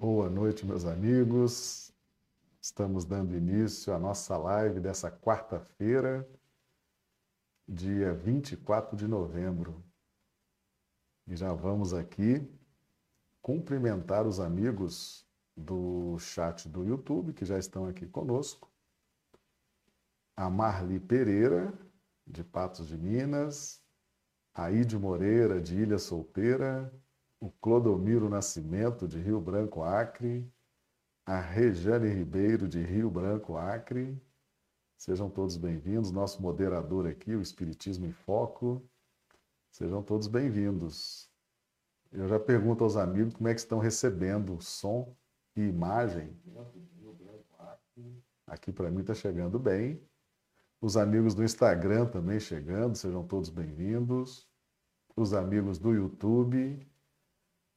Boa noite, meus amigos. Estamos dando início à nossa live dessa quarta-feira, dia 24 de novembro. E já vamos aqui cumprimentar os amigos do chat do YouTube que já estão aqui conosco. A Marli Pereira, de Patos de Minas, a Ide Moreira, de Ilha Solteira, o Clodomiro Nascimento, de Rio Branco, Acre, a Rejane Ribeiro, de Rio Branco, Acre. Sejam todos bem-vindos. Nosso moderador aqui, o Espiritismo em Foco. Sejam todos bem-vindos. Eu já pergunto aos amigos como é que estão recebendo som e imagem. Aqui para mim está chegando bem. Os amigos do Instagram também chegando, sejam todos bem-vindos. Os amigos do YouTube,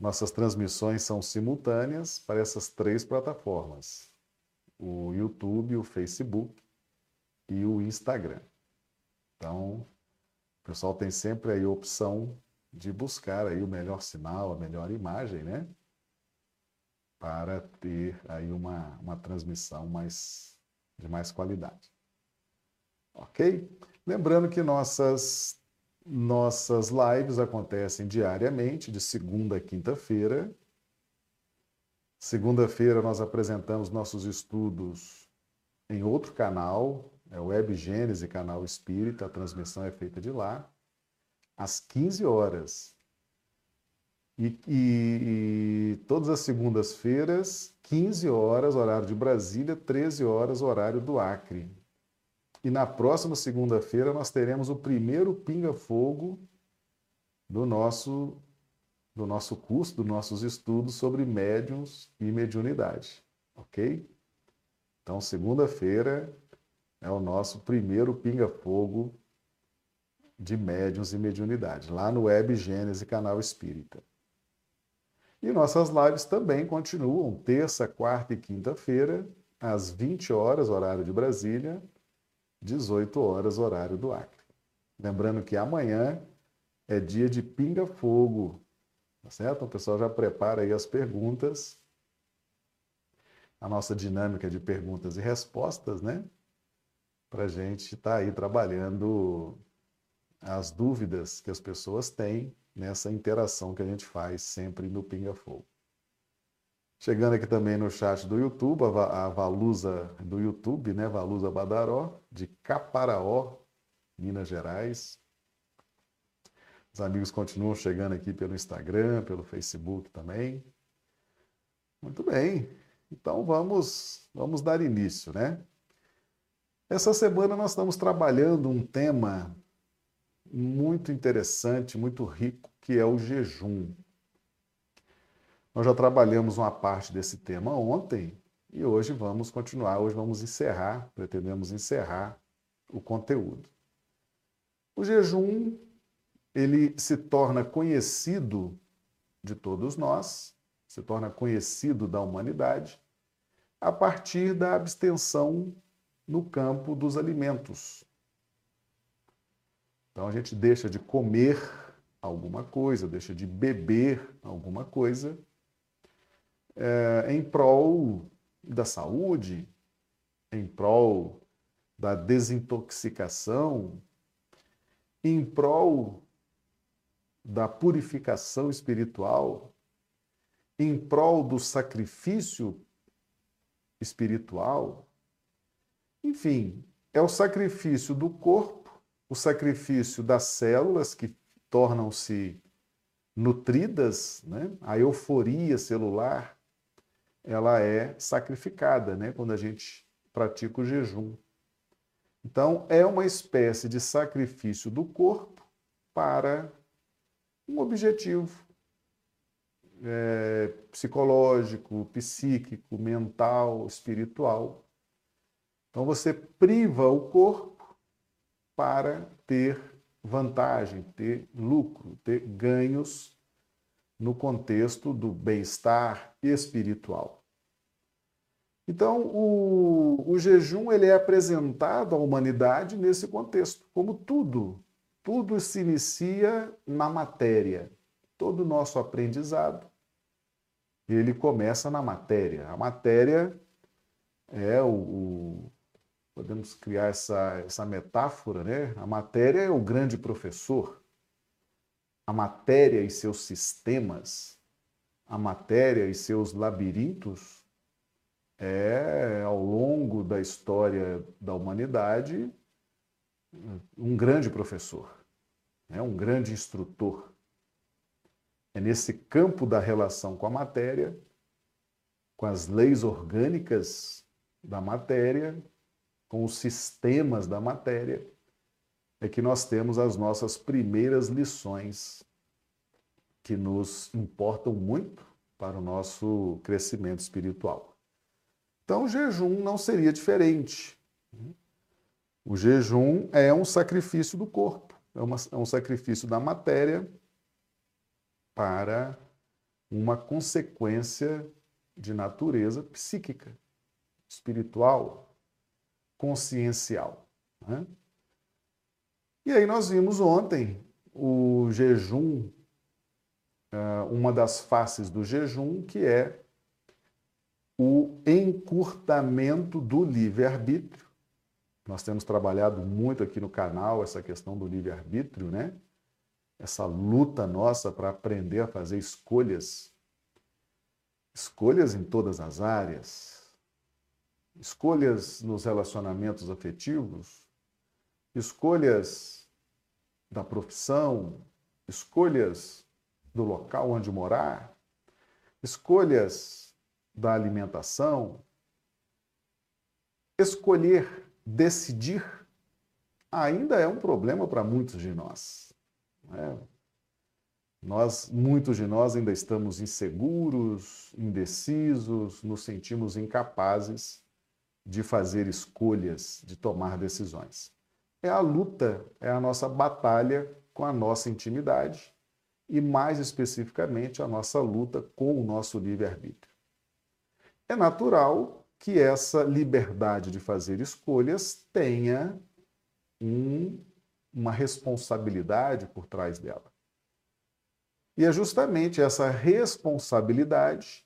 nossas transmissões são simultâneas para essas três plataformas: o YouTube, o Facebook e o Instagram. Então, o pessoal tem sempre aí a opção de buscar aí o melhor sinal, a melhor imagem, né? Para ter aí uma, uma transmissão mais, de mais qualidade. Ok? Lembrando que nossas nossas lives acontecem diariamente, de segunda a quinta-feira. Segunda-feira nós apresentamos nossos estudos em outro canal, é o Web Gênese, canal Espírita, a transmissão é feita de lá, às 15 horas. E, e, e todas as segundas-feiras, 15 horas, horário de Brasília, 13 horas, horário do Acre. E na próxima segunda-feira nós teremos o primeiro pinga-fogo do nosso, do nosso curso, dos nossos estudos sobre médiums e mediunidade. Ok? Então, segunda-feira é o nosso primeiro pinga-fogo de médiums e mediunidade, lá no Web Gênese Canal Espírita. E nossas lives também continuam terça, quarta e quinta-feira, às 20 horas, horário de Brasília, 18 horas, horário do Acre. Lembrando que amanhã é dia de pinga-fogo, tá certo? Então, o pessoal já prepara aí as perguntas. A nossa dinâmica de perguntas e respostas, né? Para a gente estar tá aí trabalhando as dúvidas que as pessoas têm nessa interação que a gente faz sempre no Pinga Fogo. Chegando aqui também no chat do YouTube, a Valusa do YouTube, né? Valusa Badaró, de Caparaó, Minas Gerais. Os amigos continuam chegando aqui pelo Instagram, pelo Facebook também. Muito bem. Então vamos, vamos dar início, né? Essa semana nós estamos trabalhando um tema muito interessante, muito rico, que é o jejum. Nós já trabalhamos uma parte desse tema ontem e hoje vamos continuar, hoje vamos encerrar, pretendemos encerrar o conteúdo. O jejum, ele se torna conhecido de todos nós, se torna conhecido da humanidade a partir da abstenção no campo dos alimentos. Então a gente deixa de comer alguma coisa, deixa de beber alguma coisa é, em prol da saúde, em prol da desintoxicação, em prol da purificação espiritual, em prol do sacrifício espiritual. Enfim, é o sacrifício do corpo, o sacrifício das células que tornam-se nutridas, né? a euforia celular ela é sacrificada, né? Quando a gente pratica o jejum. Então, é uma espécie de sacrifício do corpo para um objetivo é, psicológico, psíquico, mental, espiritual. Então, você priva o corpo para ter vantagem, ter lucro, ter ganhos no contexto do bem-estar espiritual. Então, o, o jejum ele é apresentado à humanidade nesse contexto, como tudo. Tudo se inicia na matéria. Todo o nosso aprendizado ele começa na matéria. A matéria é o, o podemos criar essa, essa metáfora, né? A matéria é o grande professor. A matéria e seus sistemas, a matéria e seus labirintos é, ao longo da história da humanidade, um grande professor, é um grande instrutor. É nesse campo da relação com a matéria, com as leis orgânicas da matéria, com os sistemas da matéria, é que nós temos as nossas primeiras lições que nos importam muito para o nosso crescimento espiritual. Então, o jejum não seria diferente. O jejum é um sacrifício do corpo, é, uma, é um sacrifício da matéria para uma consequência de natureza psíquica, espiritual, consciencial. Né? E aí nós vimos ontem o jejum, ah, uma das faces do jejum, que é o encurtamento do livre-arbítrio. Nós temos trabalhado muito aqui no canal essa questão do livre-arbítrio, né? essa luta nossa para aprender a fazer escolhas, escolhas em todas as áreas, escolhas nos relacionamentos afetivos, escolhas da profissão, escolhas do local onde morar, escolhas da alimentação, escolher, decidir, ainda é um problema para muitos de nós. Né? Nós, muitos de nós ainda estamos inseguros, indecisos, nos sentimos incapazes de fazer escolhas, de tomar decisões. É a luta, é a nossa batalha com a nossa intimidade e, mais especificamente, a nossa luta com o nosso livre-arbítrio. É natural que essa liberdade de fazer escolhas tenha um uma responsabilidade por trás dela. E é justamente essa responsabilidade,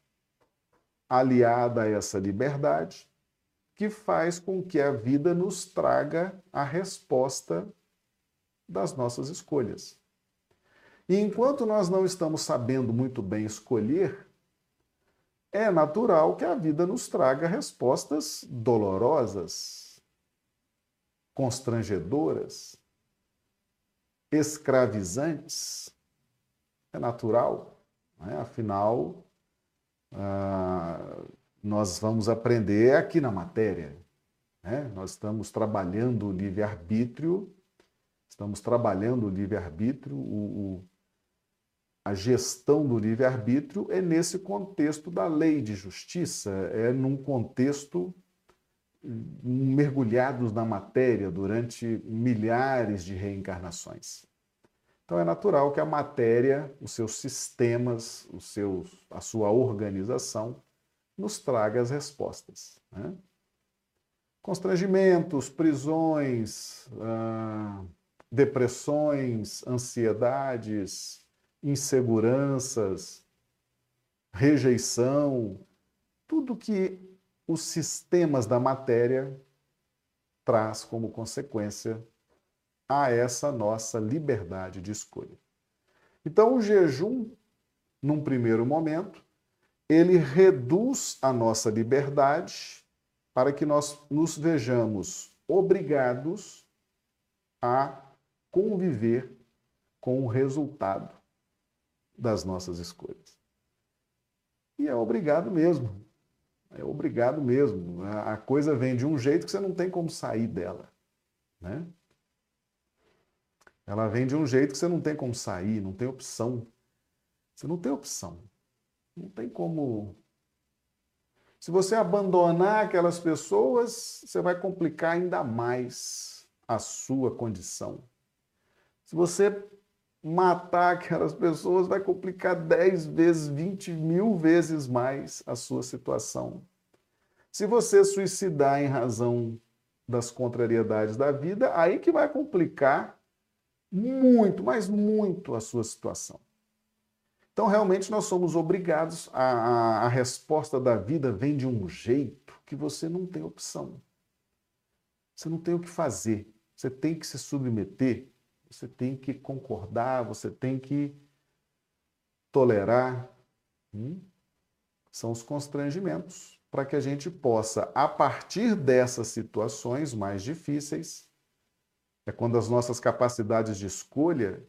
aliada a essa liberdade, que faz com que a vida nos traga a resposta das nossas escolhas. E enquanto nós não estamos sabendo muito bem escolher, é natural que a vida nos traga respostas dolorosas, constrangedoras, escravizantes. É natural, né? afinal, ah, nós vamos aprender aqui na matéria. Né? Nós estamos trabalhando o livre-arbítrio, estamos trabalhando o livre-arbítrio, o, o, a gestão do livre-arbítrio é nesse contexto da lei de justiça, é num contexto mergulhados na matéria durante milhares de reencarnações. Então é natural que a matéria, os seus sistemas, os seus, a sua organização, nos traga as respostas. Né? Constrangimentos, prisões, ah, depressões, ansiedades, inseguranças, rejeição, tudo que os sistemas da matéria traz como consequência a essa nossa liberdade de escolha. Então, o jejum, num primeiro momento, ele reduz a nossa liberdade para que nós nos vejamos obrigados a conviver com o resultado das nossas escolhas. E é obrigado mesmo, é obrigado mesmo. A coisa vem de um jeito que você não tem como sair dela. Né? Ela vem de um jeito que você não tem como sair, não tem opção. Você não tem opção. Não tem como. Se você abandonar aquelas pessoas, você vai complicar ainda mais a sua condição. Se você matar aquelas pessoas vai complicar 10 vezes, 20 mil vezes mais a sua situação. Se você suicidar em razão das contrariedades da vida, aí que vai complicar muito, mas muito a sua situação. Então, realmente, nós somos obrigados, a, a, a resposta da vida vem de um jeito que você não tem opção. Você não tem o que fazer. Você tem que se submeter, você tem que concordar, você tem que tolerar. Hum? São os constrangimentos para que a gente possa, a partir dessas situações mais difíceis, é quando as nossas capacidades de escolha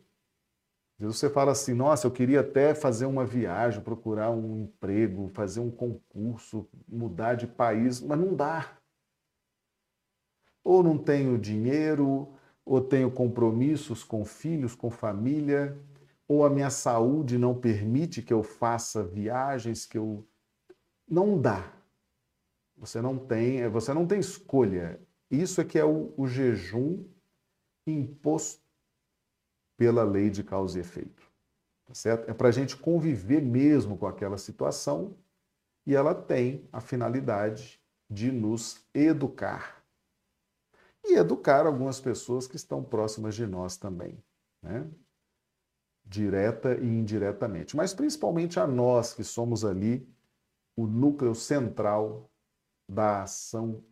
você fala assim, nossa, eu queria até fazer uma viagem, procurar um emprego, fazer um concurso, mudar de país, mas não dá. Ou não tenho dinheiro, ou tenho compromissos com filhos, com família, ou a minha saúde não permite que eu faça viagens que eu não dá. Você não tem, você não tem escolha. Isso é que é o, o jejum imposto pela lei de causa e efeito. Tá certo? É para a gente conviver mesmo com aquela situação e ela tem a finalidade de nos educar. E educar algumas pessoas que estão próximas de nós também, né? direta e indiretamente, mas principalmente a nós que somos ali o núcleo central da ação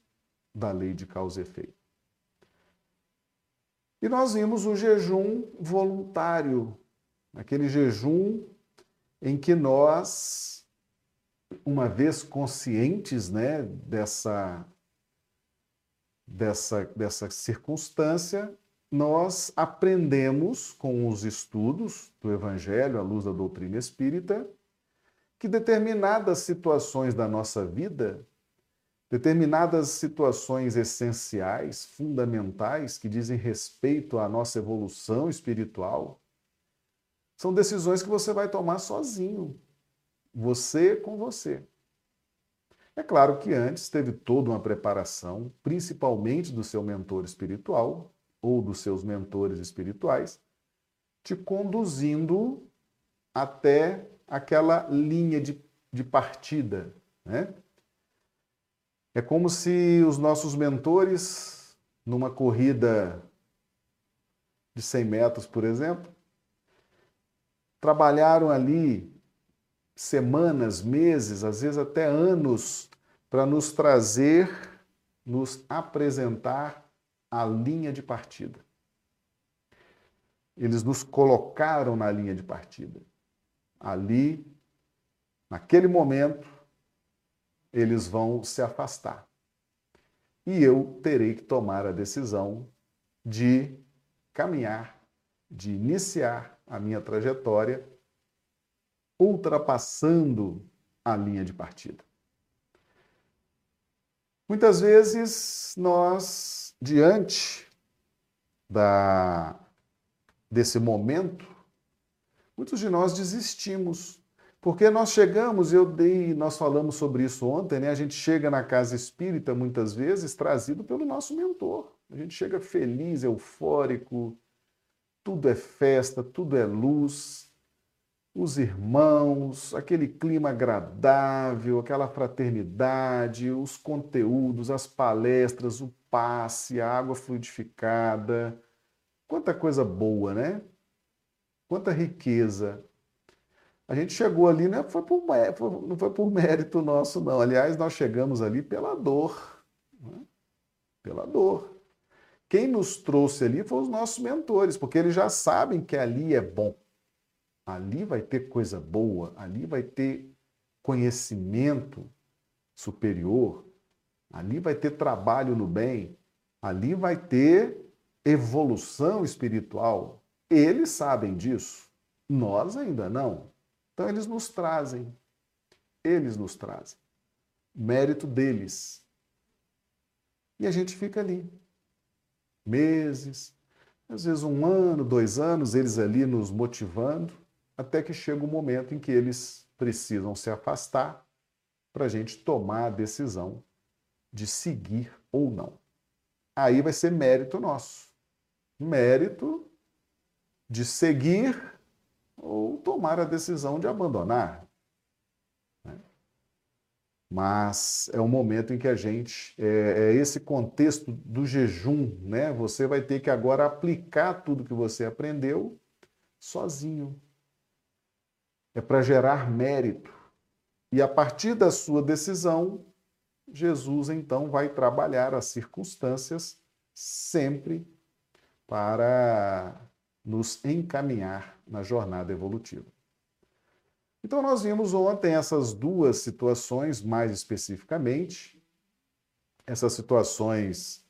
da lei de causa e efeito. E nós vimos o jejum voluntário, aquele jejum em que nós, uma vez conscientes né, dessa, dessa, dessa circunstância, nós aprendemos com os estudos do Evangelho, à luz da doutrina espírita, que determinadas situações da nossa vida determinadas situações essenciais, fundamentais, que dizem respeito à nossa evolução espiritual, são decisões que você vai tomar sozinho, você com você. É claro que antes teve toda uma preparação, principalmente do seu mentor espiritual ou dos seus mentores espirituais, te conduzindo até aquela linha de, de partida, né? É como se os nossos mentores, numa corrida de 100 metros, por exemplo, trabalharam ali semanas, meses, às vezes até anos, para nos trazer, nos apresentar a linha de partida. Eles nos colocaram na linha de partida. Ali, naquele momento, eles vão se afastar. E eu terei que tomar a decisão de caminhar, de iniciar a minha trajetória ultrapassando a linha de partida. Muitas vezes nós, diante da, desse momento, muitos de nós desistimos porque nós chegamos, eu dei, nós falamos sobre isso ontem, né? A gente chega na casa espírita muitas vezes trazido pelo nosso mentor. A gente chega feliz, eufórico, tudo é festa, tudo é luz, os irmãos, aquele clima agradável, aquela fraternidade, os conteúdos, as palestras, o passe, a água fluidificada. Quanta coisa boa, né? Quanta riqueza. A gente chegou ali, não foi por, não foi por mérito nosso, não. Aliás, nós chegamos ali pela dor. Né? Pela dor. Quem nos trouxe ali foram os nossos mentores, porque eles já sabem que ali é bom. Ali vai ter coisa boa, ali vai ter conhecimento superior, ali vai ter trabalho no bem, ali vai ter evolução espiritual. Eles sabem disso, nós ainda não. Então eles nos trazem, eles nos trazem. Mérito deles. E a gente fica ali. Meses, às vezes um ano, dois anos, eles ali nos motivando, até que chega o um momento em que eles precisam se afastar para a gente tomar a decisão de seguir ou não. Aí vai ser mérito nosso. Mérito de seguir ou tomar a decisão de abandonar. Né? Mas é um momento em que a gente, é, é, esse contexto do jejum, né? Você vai ter que agora aplicar tudo que você aprendeu sozinho. é para gerar mérito. E a partir da sua decisão, Jesus então vai trabalhar as circunstâncias sempre para nos encaminhar na jornada evolutiva. Então, nós vimos ontem essas duas situações, mais especificamente. Essas situações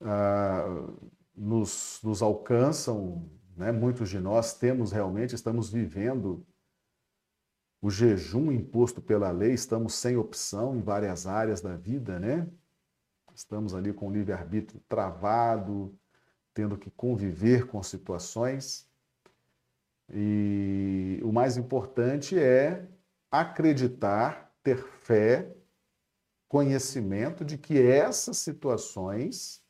ah, nos, nos alcançam, né? muitos de nós temos realmente, estamos vivendo o jejum imposto pela lei, estamos sem opção em várias áreas da vida, né? Estamos ali com o livre-arbítrio travado, tendo que conviver com situações. E o mais importante é acreditar, ter fé, conhecimento de que essas situações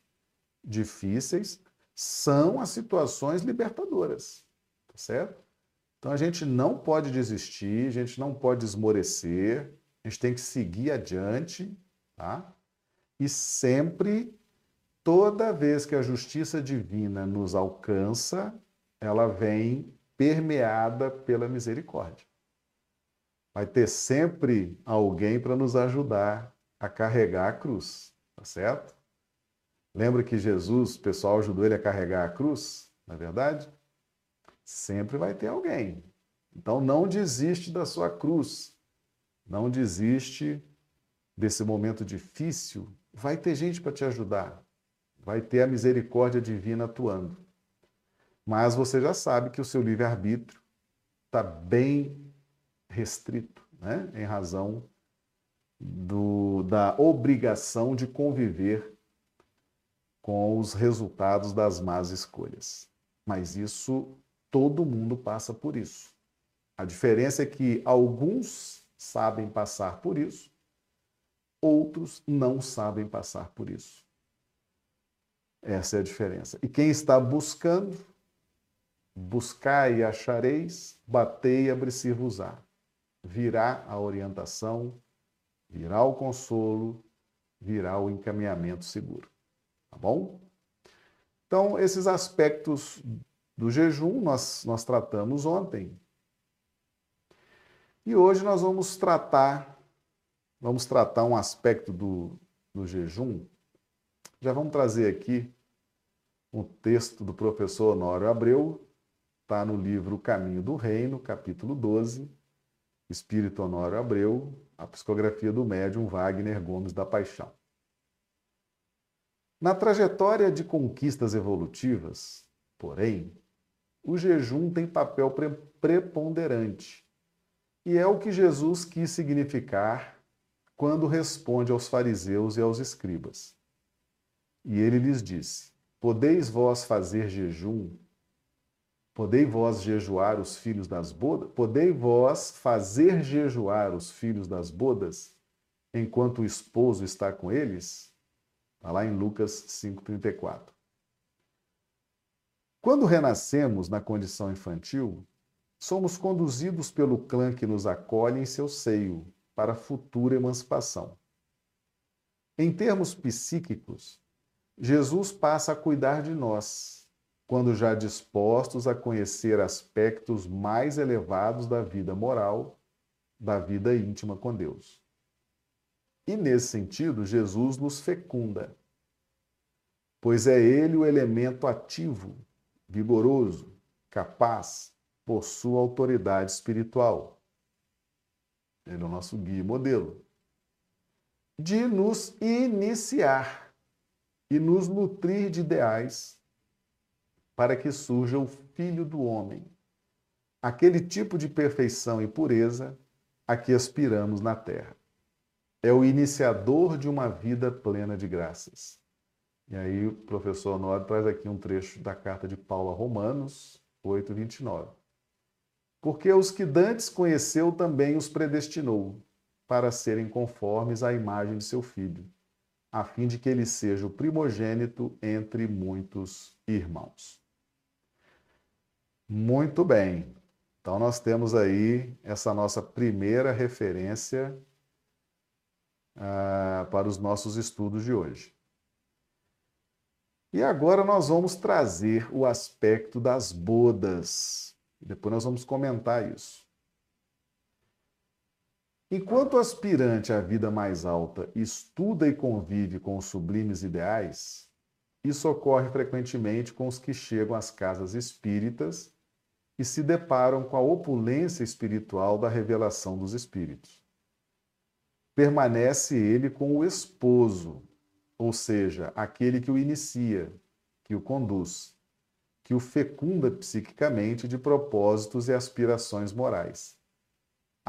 difíceis são as situações libertadoras, tá certo? Então a gente não pode desistir, a gente não pode esmorecer, a gente tem que seguir adiante, tá? E sempre, toda vez que a justiça divina nos alcança, ela vem permeada pela misericórdia. Vai ter sempre alguém para nos ajudar a carregar a cruz, tá certo? Lembra que Jesus, o pessoal ajudou ele a carregar a cruz, na é verdade? Sempre vai ter alguém. Então não desiste da sua cruz. Não desiste desse momento difícil. Vai ter gente para te ajudar. Vai ter a misericórdia divina atuando. Mas você já sabe que o seu livre-arbítrio está bem restrito, né? em razão do, da obrigação de conviver com os resultados das más escolhas. Mas isso Todo mundo passa por isso. A diferença é que alguns sabem passar por isso, outros não sabem passar por isso. Essa é a diferença. E quem está buscando, buscai e achareis, batei e abrir-se-vos-á. Virá a orientação, virá o consolo, virá o encaminhamento seguro. Tá bom? Então, esses aspectos do jejum nós, nós tratamos ontem. E hoje nós vamos tratar, vamos tratar um aspecto do, do jejum. Já vamos trazer aqui um texto do professor Honório Abreu, está no livro Caminho do Reino, capítulo 12, Espírito Honório Abreu, a psicografia do médium Wagner Gomes da Paixão. Na trajetória de conquistas evolutivas, porém, o jejum tem papel preponderante. E é o que Jesus quis significar quando responde aos fariseus e aos escribas. E ele lhes disse: Podeis vós fazer jejum? Podeis vós jejuar os filhos das bodas? Podeis vós fazer jejuar os filhos das bodas enquanto o esposo está com eles? Está lá em Lucas 5,34. Quando renascemos na condição infantil, somos conduzidos pelo clã que nos acolhe em seu seio para futura emancipação. Em termos psíquicos, Jesus passa a cuidar de nós, quando já dispostos a conhecer aspectos mais elevados da vida moral, da vida íntima com Deus. E nesse sentido, Jesus nos fecunda, pois é ele o elemento ativo vigoroso, capaz, possui autoridade espiritual. Ele é o nosso guia e modelo. De nos iniciar e nos nutrir de ideais para que surja o Filho do Homem, aquele tipo de perfeição e pureza a que aspiramos na Terra. É o iniciador de uma vida plena de graças. E aí o professor Honório traz aqui um trecho da carta de Paulo a Romanos 8, 29. Porque os que dantes conheceu também os predestinou para serem conformes à imagem de seu filho, a fim de que ele seja o primogênito entre muitos irmãos. Muito bem. Então nós temos aí essa nossa primeira referência ah, para os nossos estudos de hoje. E agora nós vamos trazer o aspecto das bodas. Depois nós vamos comentar isso. Enquanto o aspirante à vida mais alta estuda e convive com os sublimes ideais, isso ocorre frequentemente com os que chegam às casas espíritas e se deparam com a opulência espiritual da revelação dos espíritos. Permanece ele com o esposo, ou seja, aquele que o inicia, que o conduz, que o fecunda psiquicamente de propósitos e aspirações morais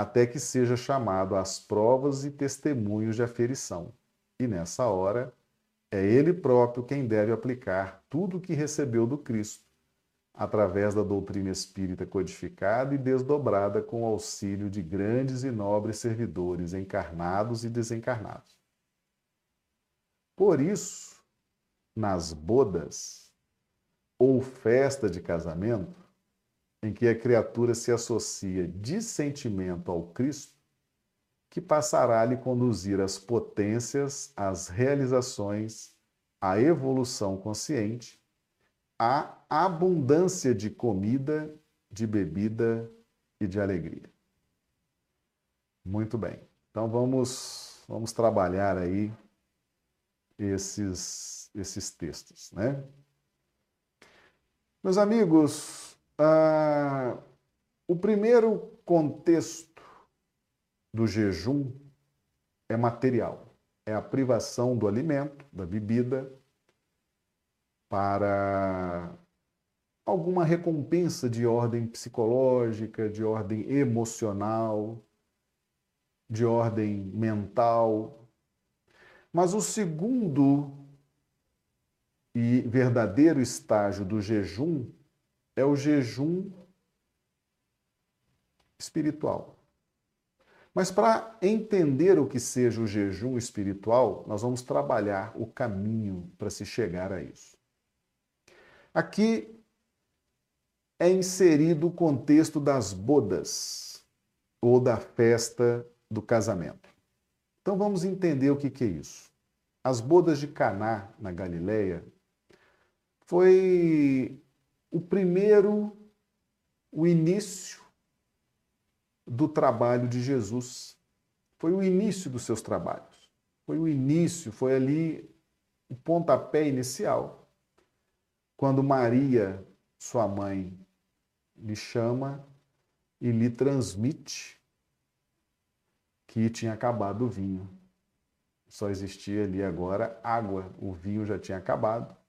até que seja chamado às provas e testemunhos de aferição. E nessa hora, é ele próprio quem deve aplicar tudo o que recebeu do Cristo, através da doutrina espírita codificada e desdobrada com o auxílio de grandes e nobres servidores encarnados e desencarnados. Por isso, nas bodas ou festa de casamento, em que a criatura se associa de sentimento ao Cristo, que passará a lhe conduzir às potências, às realizações, à evolução consciente, à abundância de comida, de bebida e de alegria. Muito bem. Então vamos vamos trabalhar aí esses esses textos, né? Meus amigos, ah, o primeiro contexto do jejum é material, é a privação do alimento, da bebida, para alguma recompensa de ordem psicológica, de ordem emocional, de ordem mental. Mas o segundo e verdadeiro estágio do jejum é o jejum espiritual. Mas para entender o que seja o jejum espiritual, nós vamos trabalhar o caminho para se chegar a isso. Aqui é inserido o contexto das bodas ou da festa do casamento. Então vamos entender o que, que é isso. As bodas de Caná na Galileia foi o primeiro, o início do trabalho de Jesus. Foi o início dos seus trabalhos. Foi o início, foi ali o pontapé inicial. Quando Maria, sua mãe, lhe chama e lhe transmite que tinha acabado o vinho. Só existia ali agora água, o vinho já tinha acabado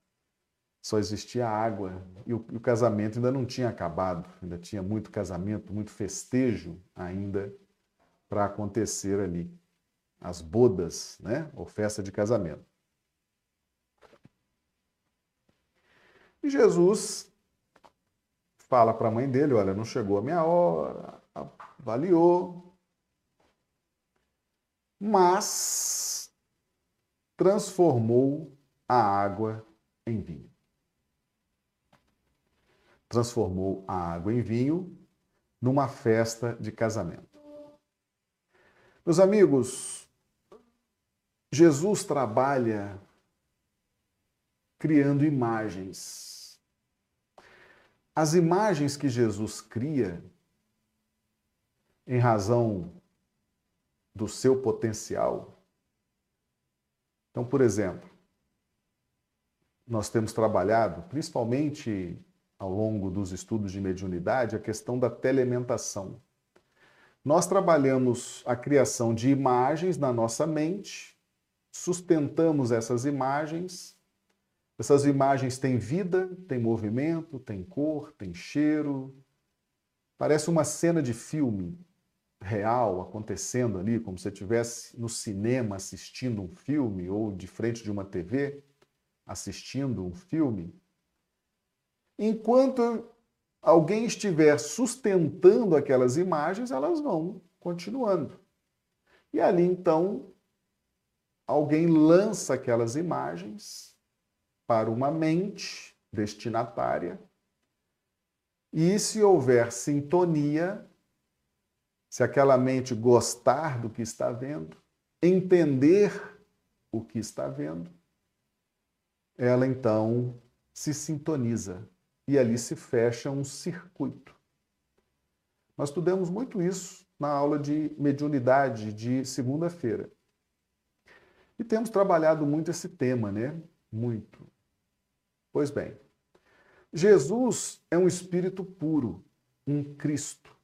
só existia água e o, e o, casamento ainda não tinha acabado, ainda tinha muito casamento, muito festejo ainda para acontecer ali. As bodas, né? Ou festa de casamento. E Jesus fala para a mãe dele: Olha, não chegou a minha hora, avaliou, mas transformou a água em vinho transformou a água em vinho numa festa de casamento. Meus amigos, Jesus trabalha criando imagens. As imagens que Jesus cria, em razão do seu potencial. Então, por exemplo, nós temos trabalhado, principalmente ao longo dos estudos de mediunidade a questão da telementação. Nós trabalhamos a criação de imagens na nossa mente, sustentamos essas imagens. Essas imagens têm vida, têm movimento, têm cor, têm cheiro. Parece uma cena de filme real acontecendo ali, como se estivesse no cinema assistindo um filme ou de frente de uma TV assistindo um filme enquanto alguém estiver sustentando aquelas imagens, elas vão continuando. E ali então alguém lança aquelas imagens para uma mente destinatária. E se houver sintonia, se aquela mente gostar do que está vendo, entender o que está vendo, ela então se sintoniza e ali se fecha um circuito. Nós estudamos muito isso na aula de mediunidade de segunda-feira. E temos trabalhado muito esse tema, né? Muito. Pois bem, Jesus é um espírito puro, um Cristo.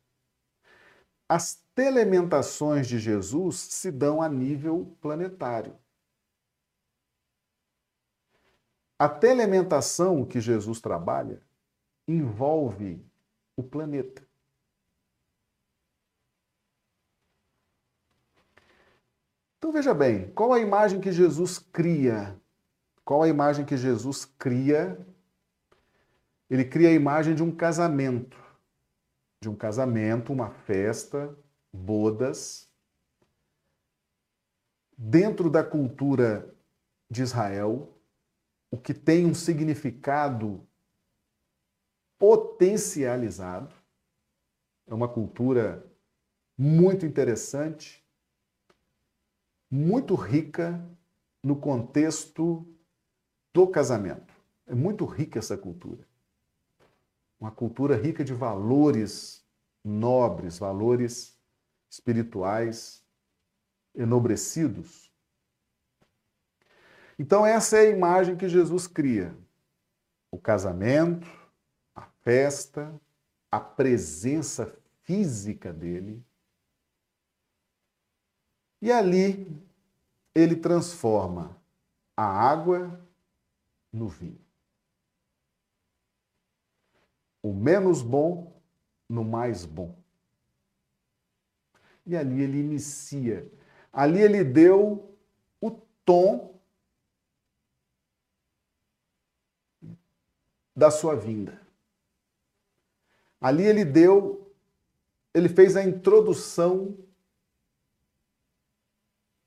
As telementações de Jesus se dão a nível planetário. A telementação que Jesus trabalha envolve o planeta. Então veja bem, qual a imagem que Jesus cria? Qual a imagem que Jesus cria? Ele cria a imagem de um casamento. De um casamento, uma festa, bodas. Dentro da cultura de Israel, o que tem um significado potencializado. É uma cultura muito interessante, muito rica no contexto do casamento. É muito rica essa cultura. Uma cultura rica de valores nobres, valores espirituais enobrecidos. Então, essa é a imagem que Jesus cria: o casamento, a festa, a presença física dele. E ali ele transforma a água no vinho. O menos bom no mais bom. E ali ele inicia. Ali ele deu o tom da sua vinda. Ali ele deu, ele fez a introdução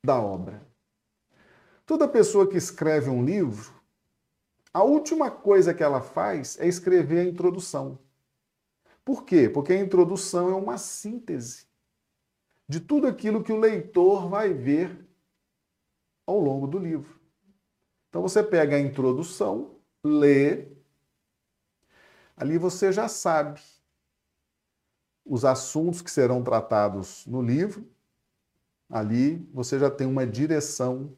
da obra. Toda pessoa que escreve um livro, a última coisa que ela faz é escrever a introdução. Por quê? Porque a introdução é uma síntese de tudo aquilo que o leitor vai ver ao longo do livro. Então você pega a introdução, lê, Ali você já sabe os assuntos que serão tratados no livro. Ali você já tem uma direção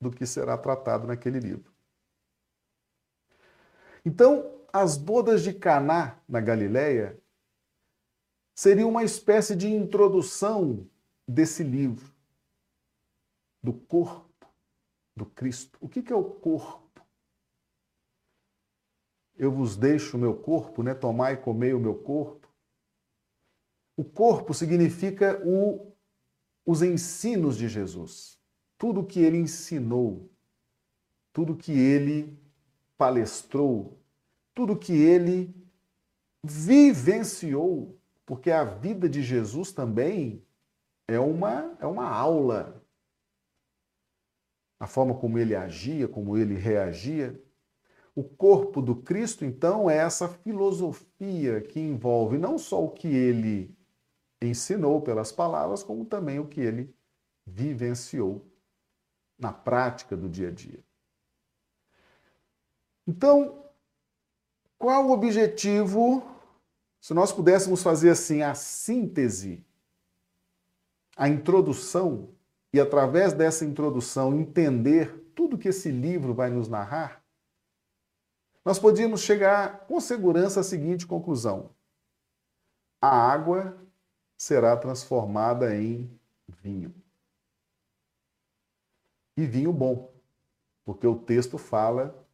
do que será tratado naquele livro. Então, as bodas de Caná na Galileia seria uma espécie de introdução desse livro do corpo do Cristo. O que é o corpo? eu vos deixo o meu corpo, né? Tomai e comei o meu corpo. O corpo significa o, os ensinos de Jesus. Tudo que ele ensinou, tudo que ele palestrou, tudo que ele vivenciou, porque a vida de Jesus também é uma, é uma aula. A forma como ele agia, como ele reagia. O corpo do Cristo, então, é essa filosofia que envolve não só o que ele ensinou pelas palavras, como também o que ele vivenciou na prática do dia a dia. Então, qual o objetivo? Se nós pudéssemos fazer assim a síntese, a introdução, e através dessa introdução entender tudo que esse livro vai nos narrar, nós podíamos chegar com segurança à seguinte conclusão: a água será transformada em vinho. E vinho bom, porque o texto fala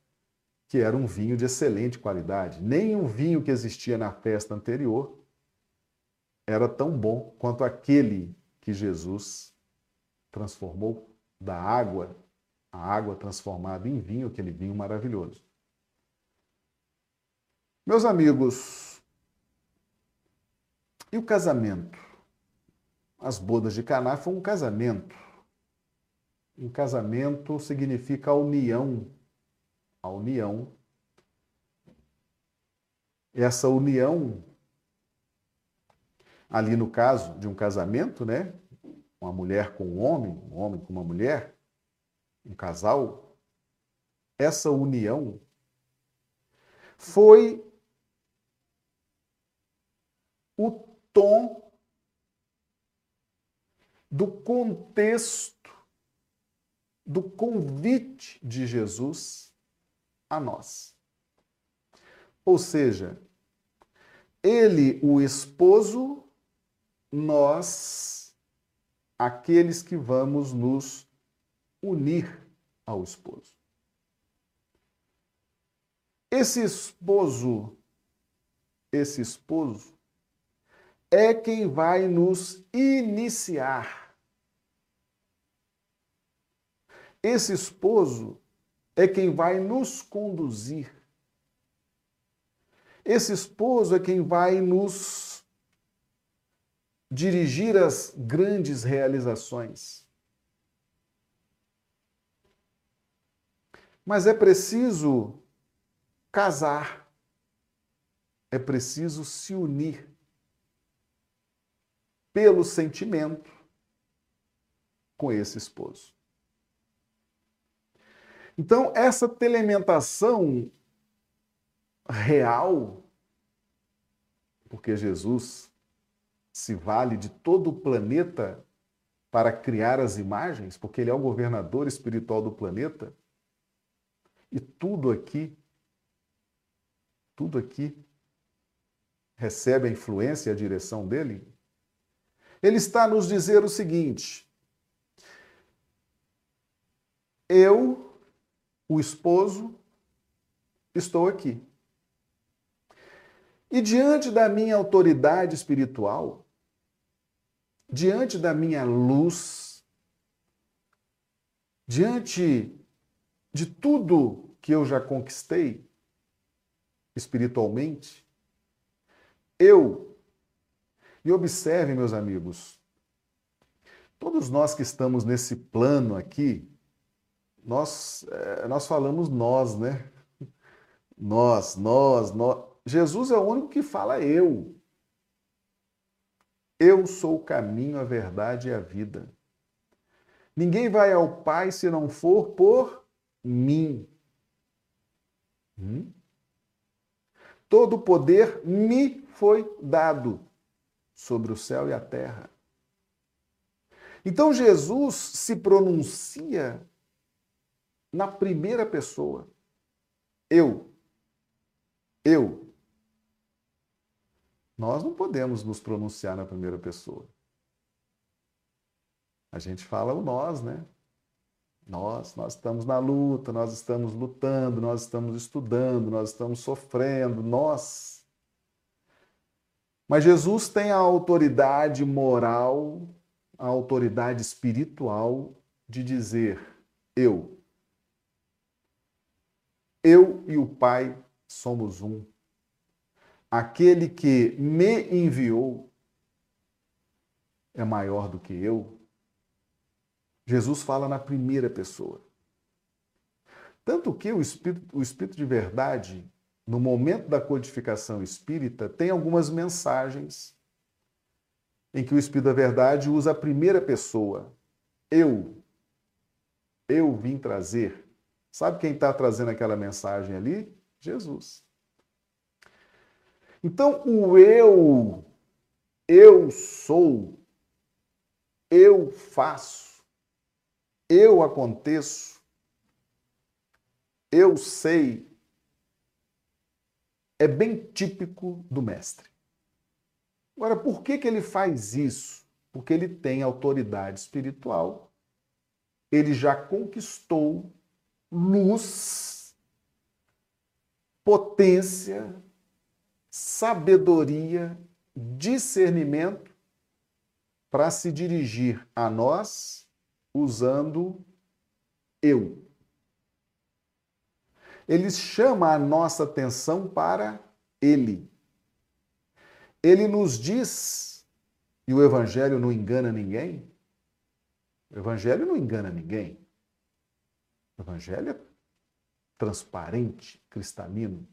que era um vinho de excelente qualidade. Nem um vinho que existia na festa anterior era tão bom quanto aquele que Jesus transformou da água, a água transformada em vinho, aquele vinho maravilhoso. Meus amigos, e o casamento? As bodas de Caná foi um casamento. Um casamento significa a união. A união. Essa união, ali no caso de um casamento, né? Uma mulher com um homem, um homem com uma mulher, um casal, essa união foi o tom do contexto do convite de Jesus a nós. Ou seja, ele, o esposo, nós, aqueles que vamos nos unir ao esposo. Esse esposo, esse esposo, é quem vai nos iniciar. Esse esposo é quem vai nos conduzir. Esse esposo é quem vai nos dirigir às grandes realizações. Mas é preciso casar, é preciso se unir pelo sentimento com esse esposo. Então, essa telementação real, porque Jesus se vale de todo o planeta para criar as imagens, porque ele é o governador espiritual do planeta, e tudo aqui, tudo aqui recebe a influência e a direção dele, ele está a nos dizer o seguinte: eu, o esposo, estou aqui. E diante da minha autoridade espiritual, diante da minha luz, diante de tudo que eu já conquistei espiritualmente, eu, e observe, meus amigos, todos nós que estamos nesse plano aqui, nós, é, nós falamos nós, né? Nós, nós, nós. Jesus é o único que fala eu. Eu sou o caminho, a verdade e a vida. Ninguém vai ao Pai se não for por mim. Hum? Todo o poder me foi dado sobre o céu e a terra. Então Jesus se pronuncia na primeira pessoa. Eu. Eu. Nós não podemos nos pronunciar na primeira pessoa. A gente fala o nós, né? Nós, nós estamos na luta, nós estamos lutando, nós estamos estudando, nós estamos sofrendo, nós. Mas Jesus tem a autoridade moral, a autoridade espiritual de dizer: eu. Eu e o Pai somos um aquele que me enviou é maior do que eu. Jesus fala na primeira pessoa. Tanto que o Espírito, o Espírito de Verdade, no momento da codificação espírita, tem algumas mensagens em que o Espírito da Verdade usa a primeira pessoa. Eu. Eu vim trazer. Sabe quem está trazendo aquela mensagem ali? Jesus. Então, o eu, eu sou, eu faço, eu aconteço, eu sei, é bem típico do mestre. Agora, por que, que ele faz isso? Porque ele tem autoridade espiritual, ele já conquistou luz, potência, sabedoria, discernimento para se dirigir a nós usando eu. Ele chama a nossa atenção para ele. Ele nos diz, e o Evangelho não engana ninguém, o Evangelho não engana ninguém. O Evangelho é transparente, cristalino.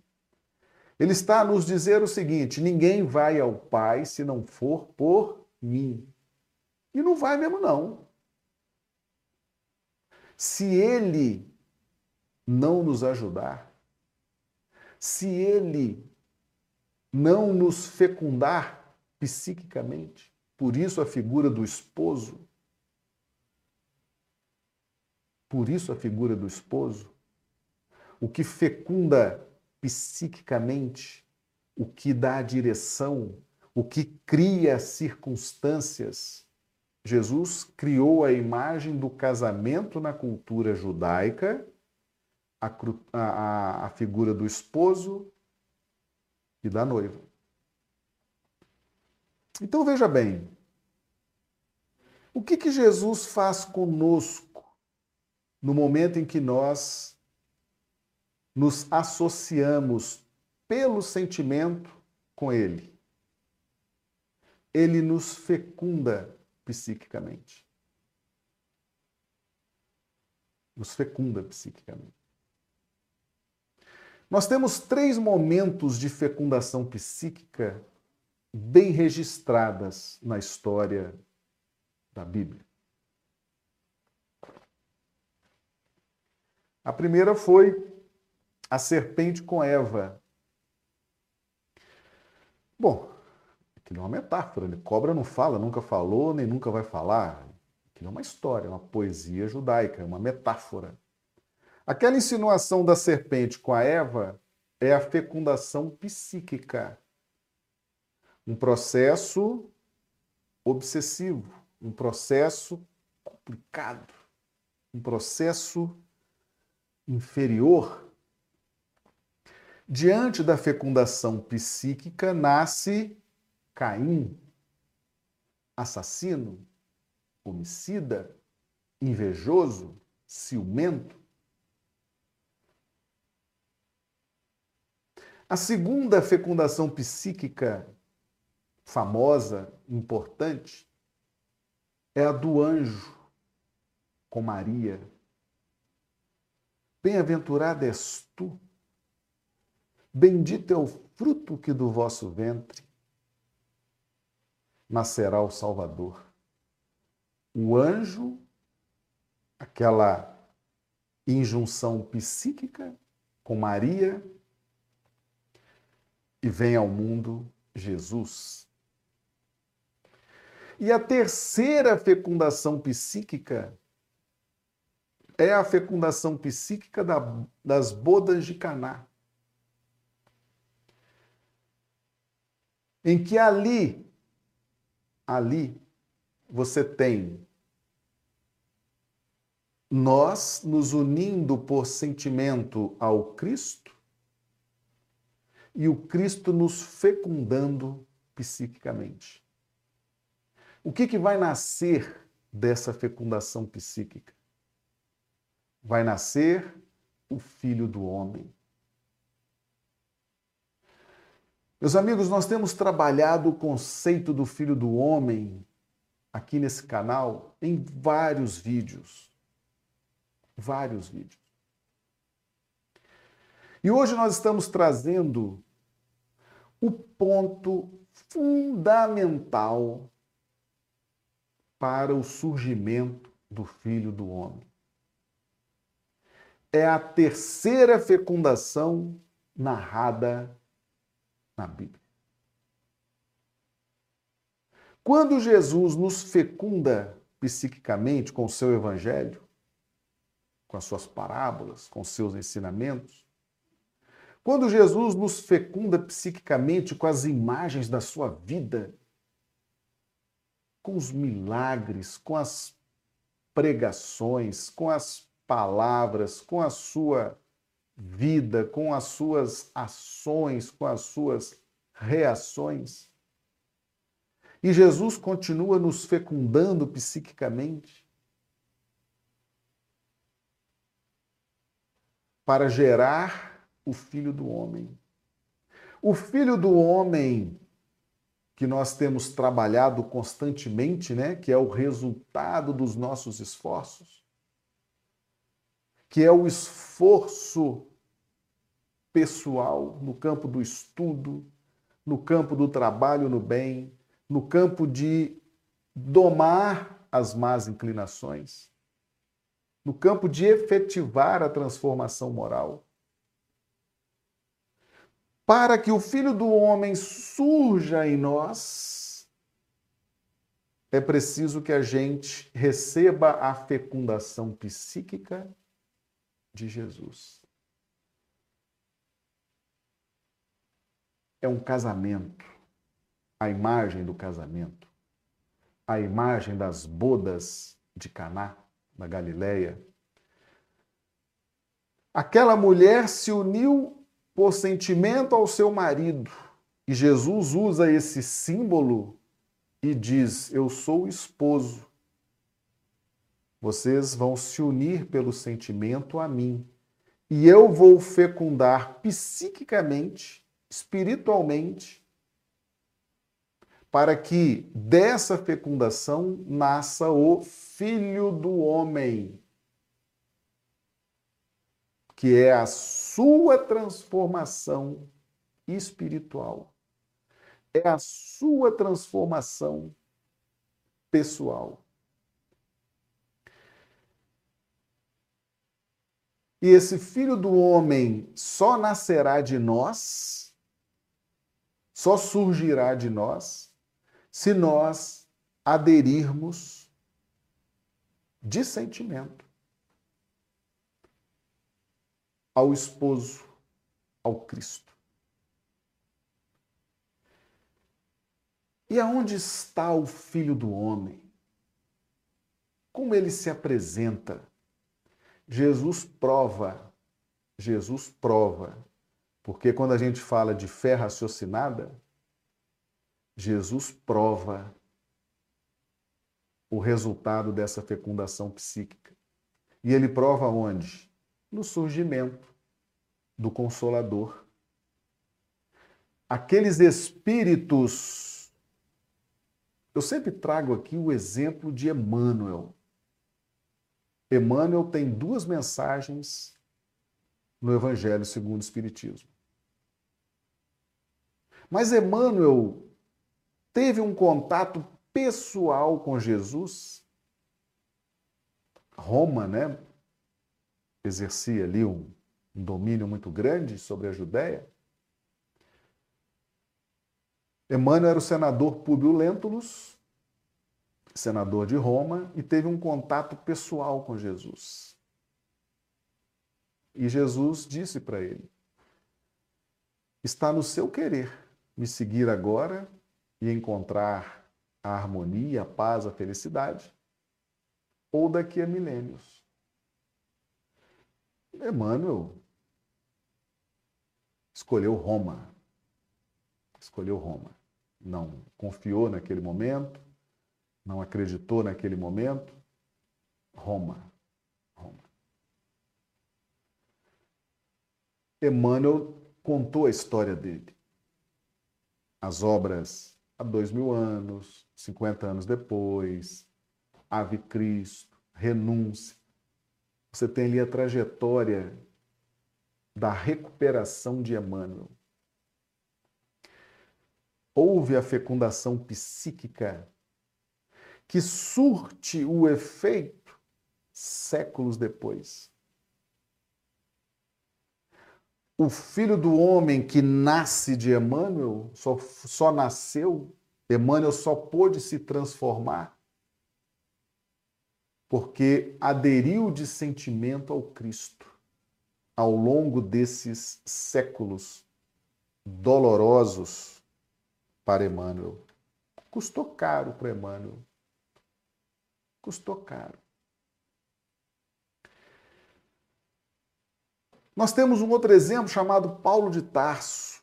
Ele está a nos dizer o seguinte: ninguém vai ao Pai se não for por mim. E não vai mesmo, não. Se ele não nos ajudar, se ele não nos fecundar psiquicamente. Por isso a figura do esposo. Por isso a figura do esposo. O que fecunda psiquicamente, o que dá a direção, o que cria circunstâncias. Jesus criou a imagem do casamento na cultura judaica, a, a, a figura do esposo e da noiva. Então veja bem, o que, que Jesus faz conosco no momento em que nós nos associamos pelo sentimento com Ele? Ele nos fecunda psiquicamente. Nos fecunda psiquicamente. Nós temos três momentos de fecundação psíquica bem registradas na história da Bíblia. A primeira foi a serpente com Eva. Bom, aquilo é uma metáfora, né? cobra não fala, nunca falou, nem nunca vai falar. Aquilo é uma história, uma poesia judaica, é uma metáfora. Aquela insinuação da serpente com a Eva é a fecundação psíquica um processo obsessivo, um processo complicado, um processo inferior. Diante da fecundação psíquica nasce Caim, assassino, homicida, invejoso, ciumento. A segunda fecundação psíquica famosa, importante, é a do anjo com Maria. Bem-aventurada és tu, bendito é o fruto que do vosso ventre nascerá o Salvador. O anjo, aquela injunção psíquica com Maria, e vem ao mundo Jesus. E a terceira fecundação psíquica é a fecundação psíquica da, das bodas de Caná. Em que ali, ali, você tem nós nos unindo por sentimento ao Cristo e o Cristo nos fecundando psiquicamente. O que, que vai nascer dessa fecundação psíquica? Vai nascer o Filho do Homem. Meus amigos, nós temos trabalhado o conceito do Filho do Homem aqui nesse canal em vários vídeos. Vários vídeos. E hoje nós estamos trazendo o ponto fundamental para o surgimento do Filho do Homem. É a terceira fecundação narrada na Bíblia. Quando Jesus nos fecunda psiquicamente com o seu evangelho, com as suas parábolas, com os seus ensinamentos, quando Jesus nos fecunda psiquicamente com as imagens da sua vida, com os milagres, com as pregações, com as palavras, com a sua vida, com as suas ações, com as suas reações. E Jesus continua nos fecundando psiquicamente para gerar o Filho do Homem. O Filho do Homem que nós temos trabalhado constantemente, né, que é o resultado dos nossos esforços, que é o esforço pessoal no campo do estudo, no campo do trabalho no bem, no campo de domar as más inclinações, no campo de efetivar a transformação moral para que o Filho do Homem surja em nós, é preciso que a gente receba a fecundação psíquica de Jesus. É um casamento, a imagem do casamento, a imagem das bodas de Caná, na Galileia. Aquela mulher se uniu por sentimento ao seu marido, e Jesus usa esse símbolo e diz: Eu sou o esposo. Vocês vão se unir pelo sentimento a mim. E eu vou fecundar psiquicamente, espiritualmente, para que dessa fecundação nasça o Filho do Homem, que é a sua transformação espiritual é a sua transformação pessoal. E esse filho do homem só nascerá de nós, só surgirá de nós, se nós aderirmos de sentimento ao esposo, ao Cristo. E aonde está o Filho do Homem? Como ele se apresenta? Jesus prova, Jesus prova, porque quando a gente fala de fé raciocinada, Jesus prova o resultado dessa fecundação psíquica. E ele prova onde? No surgimento do Consolador. Aqueles espíritos eu sempre trago aqui o exemplo de Emmanuel. Emmanuel tem duas mensagens no Evangelho segundo o Espiritismo. Mas Emmanuel teve um contato pessoal com Jesus. Roma, né? Exercia ali um, um domínio muito grande sobre a Judéia. Emmanuel era o senador Públio Lentulus, senador de Roma, e teve um contato pessoal com Jesus. E Jesus disse para ele: Está no seu querer me seguir agora e encontrar a harmonia, a paz, a felicidade, ou daqui a milênios. Emmanuel escolheu Roma escolheu Roma. Não confiou naquele momento, não acreditou naquele momento. Roma. Roma. Emmanuel contou a história dele. As obras há dois mil anos, 50 anos depois, Ave Cristo, Renúncia. Você tem ali a trajetória da recuperação de Emmanuel houve a fecundação psíquica que surte o efeito séculos depois. O filho do homem que nasce de Emmanuel só, só nasceu, Emmanuel só pôde se transformar porque aderiu de sentimento ao Cristo ao longo desses séculos dolorosos para Emmanuel. Custou caro para Emmanuel. Custou caro. Nós temos um outro exemplo chamado Paulo de Tarso,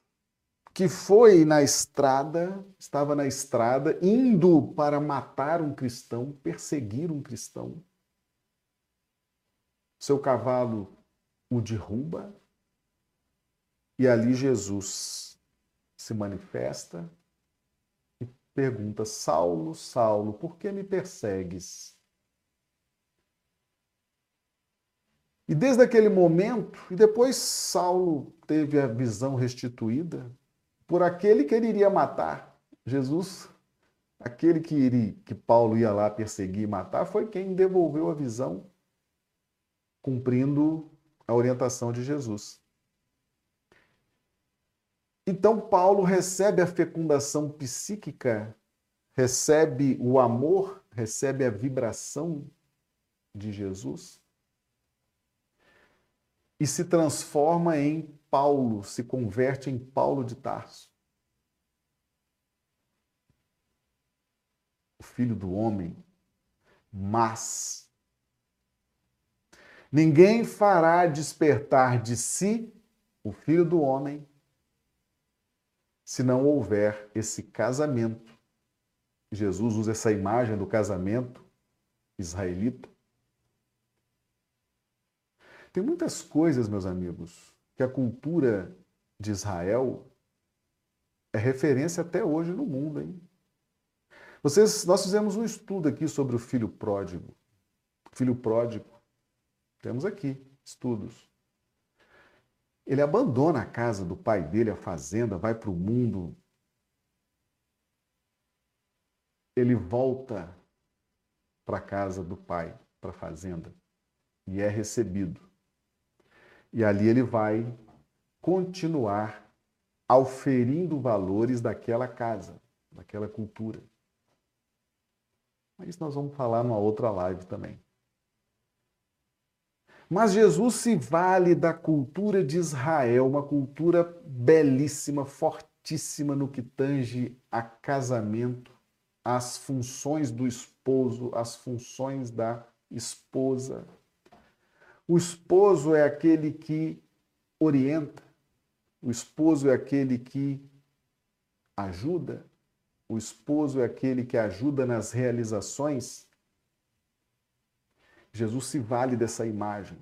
que foi na estrada, estava na estrada, indo para matar um cristão, perseguir um cristão. Seu cavalo o derruba e ali Jesus se manifesta pergunta: Saulo, Saulo, por que me persegues? E desde aquele momento, e depois Saulo teve a visão restituída por aquele que ele iria matar. Jesus, aquele que, iria, que Paulo ia lá perseguir e matar, foi quem devolveu a visão, cumprindo a orientação de Jesus. Então, Paulo recebe a fecundação psíquica recebe o amor, recebe a vibração de Jesus e se transforma em Paulo, se converte em Paulo de Tarso. O filho do homem, mas ninguém fará despertar de si o filho do homem se não houver esse casamento. Jesus usa essa imagem do casamento israelita. Tem muitas coisas, meus amigos, que a cultura de Israel é referência até hoje no mundo, hein? Vocês, nós fizemos um estudo aqui sobre o filho pródigo. Filho pródigo. Temos aqui estudos. Ele abandona a casa do pai dele, a fazenda, vai para o mundo. Ele volta para a casa do pai, para a fazenda, e é recebido. E ali ele vai continuar auferindo valores daquela casa, daquela cultura. Mas isso nós vamos falar numa outra live também. Mas Jesus se vale da cultura de Israel, uma cultura belíssima, fortíssima no que tange a casamento, as funções do esposo, as funções da esposa. O esposo é aquele que orienta, o esposo é aquele que ajuda, o esposo é aquele que ajuda nas realizações Jesus se vale dessa imagem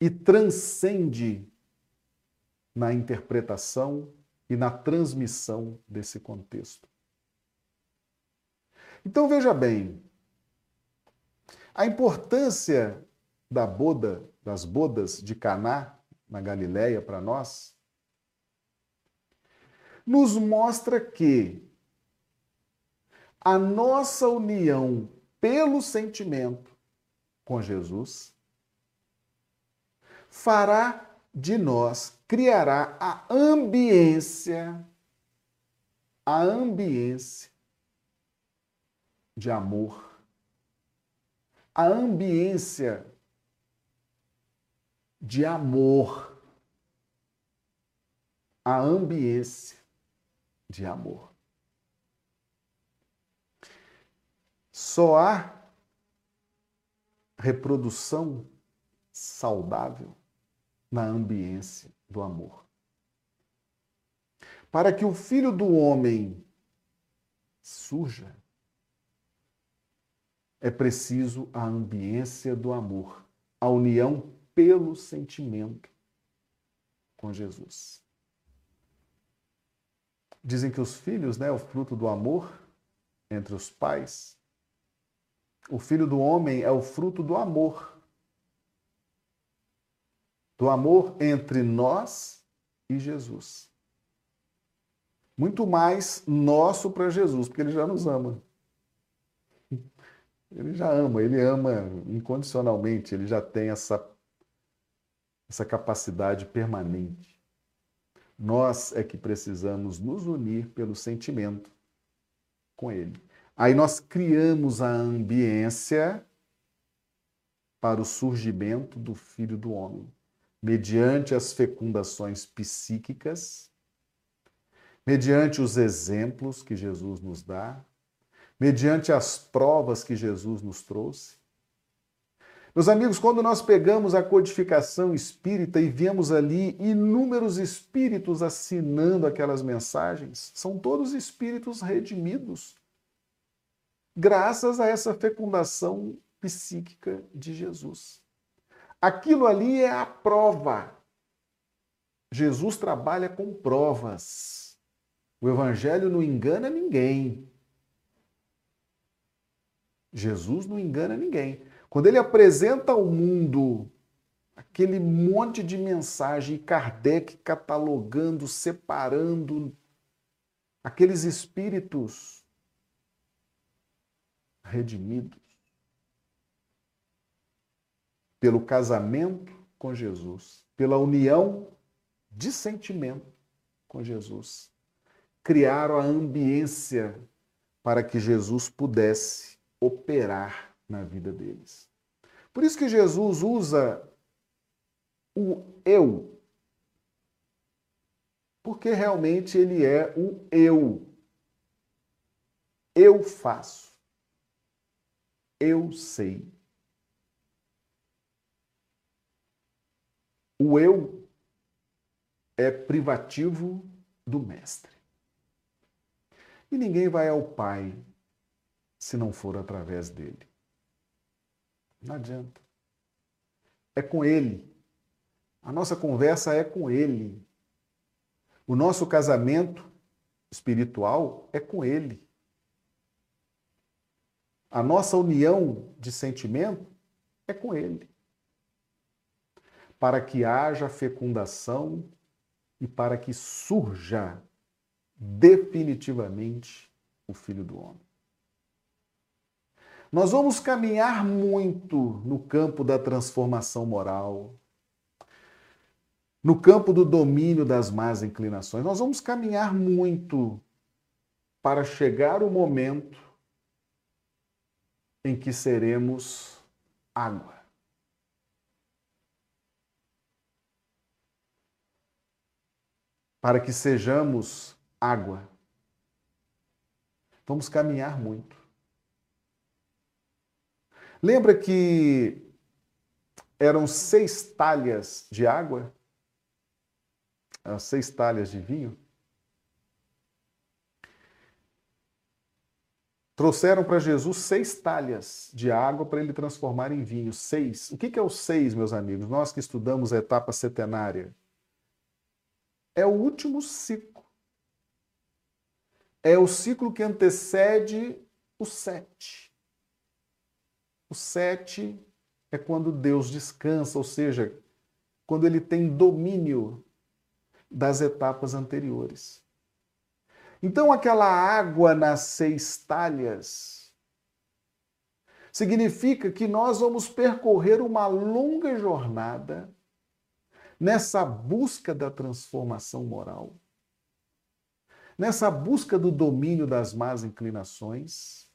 e transcende na interpretação e na transmissão desse contexto. Então veja bem, a importância da boda, das bodas de Caná na Galileia para nós nos mostra que a nossa união pelo sentimento com Jesus, fará de nós, criará a ambiência, a ambiência de amor, a ambiência de amor, a ambiência de amor. Só há reprodução saudável na ambiência do amor. Para que o filho do homem surja, é preciso a ambiência do amor, a união pelo sentimento com Jesus. Dizem que os filhos, né, o fruto do amor entre os pais, o filho do homem é o fruto do amor. Do amor entre nós e Jesus. Muito mais nosso para Jesus, porque ele já nos ama. Ele já ama, ele ama incondicionalmente, ele já tem essa, essa capacidade permanente. Nós é que precisamos nos unir pelo sentimento com ele. Aí nós criamos a ambiência para o surgimento do Filho do Homem, mediante as fecundações psíquicas, mediante os exemplos que Jesus nos dá, mediante as provas que Jesus nos trouxe. Meus amigos, quando nós pegamos a codificação espírita e vemos ali inúmeros espíritos assinando aquelas mensagens, são todos espíritos redimidos graças a essa fecundação psíquica de Jesus. Aquilo ali é a prova. Jesus trabalha com provas. O Evangelho não engana ninguém. Jesus não engana ninguém. Quando ele apresenta ao mundo aquele monte de mensagem, Kardec catalogando, separando aqueles espíritos redimidos pelo casamento com Jesus, pela união de sentimento com Jesus. criaram a ambiência para que Jesus pudesse operar na vida deles. Por isso que Jesus usa o eu, porque realmente ele é o eu. Eu faço. Eu sei. O eu é privativo do mestre. E ninguém vai ao Pai se não for através dele. Não adianta. É com ele. A nossa conversa é com ele. O nosso casamento espiritual é com ele. A nossa união de sentimento é com ele. Para que haja fecundação e para que surja definitivamente o Filho do Homem. Nós vamos caminhar muito no campo da transformação moral, no campo do domínio das más inclinações. Nós vamos caminhar muito para chegar o momento em que seremos água. para que sejamos água. Vamos caminhar muito. Lembra que eram seis talhas de água? As seis talhas de vinho? Trouxeram para Jesus seis talhas de água para ele transformar em vinho. Seis. O que é o seis, meus amigos? Nós que estudamos a etapa setenária é o último ciclo. É o ciclo que antecede o sete. O sete é quando Deus descansa, ou seja, quando ele tem domínio das etapas anteriores. Então, aquela água nas seis talhas significa que nós vamos percorrer uma longa jornada nessa busca da transformação moral, nessa busca do domínio das más inclinações,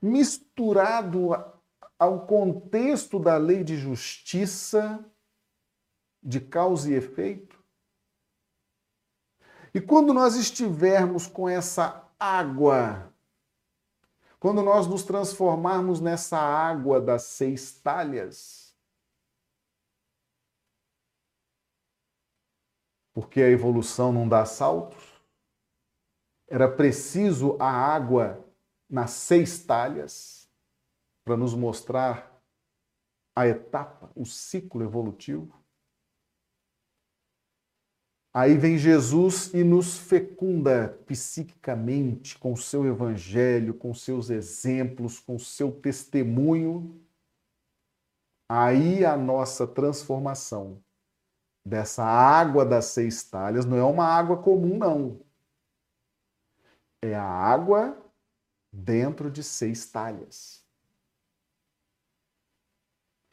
misturado ao contexto da lei de justiça, de causa e efeito. E quando nós estivermos com essa água, quando nós nos transformarmos nessa água das seis talhas, porque a evolução não dá saltos. Era preciso a água nas seis talhas para nos mostrar a etapa, o ciclo evolutivo. Aí vem Jesus e nos fecunda psiquicamente com o seu evangelho, com seus exemplos, com seu testemunho. Aí a nossa transformação dessa água das seis talhas não é uma água comum, não. É a água dentro de seis talhas.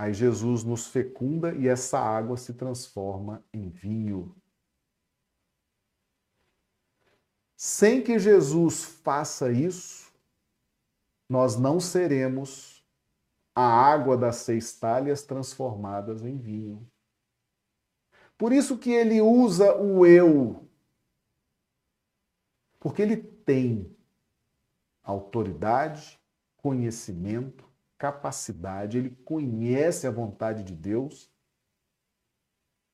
Aí Jesus nos fecunda e essa água se transforma em vinho. Sem que Jesus faça isso, nós não seremos a água das seis talhas transformadas em vinho. Por isso que ele usa o eu. Porque ele tem autoridade, conhecimento, capacidade, ele conhece a vontade de Deus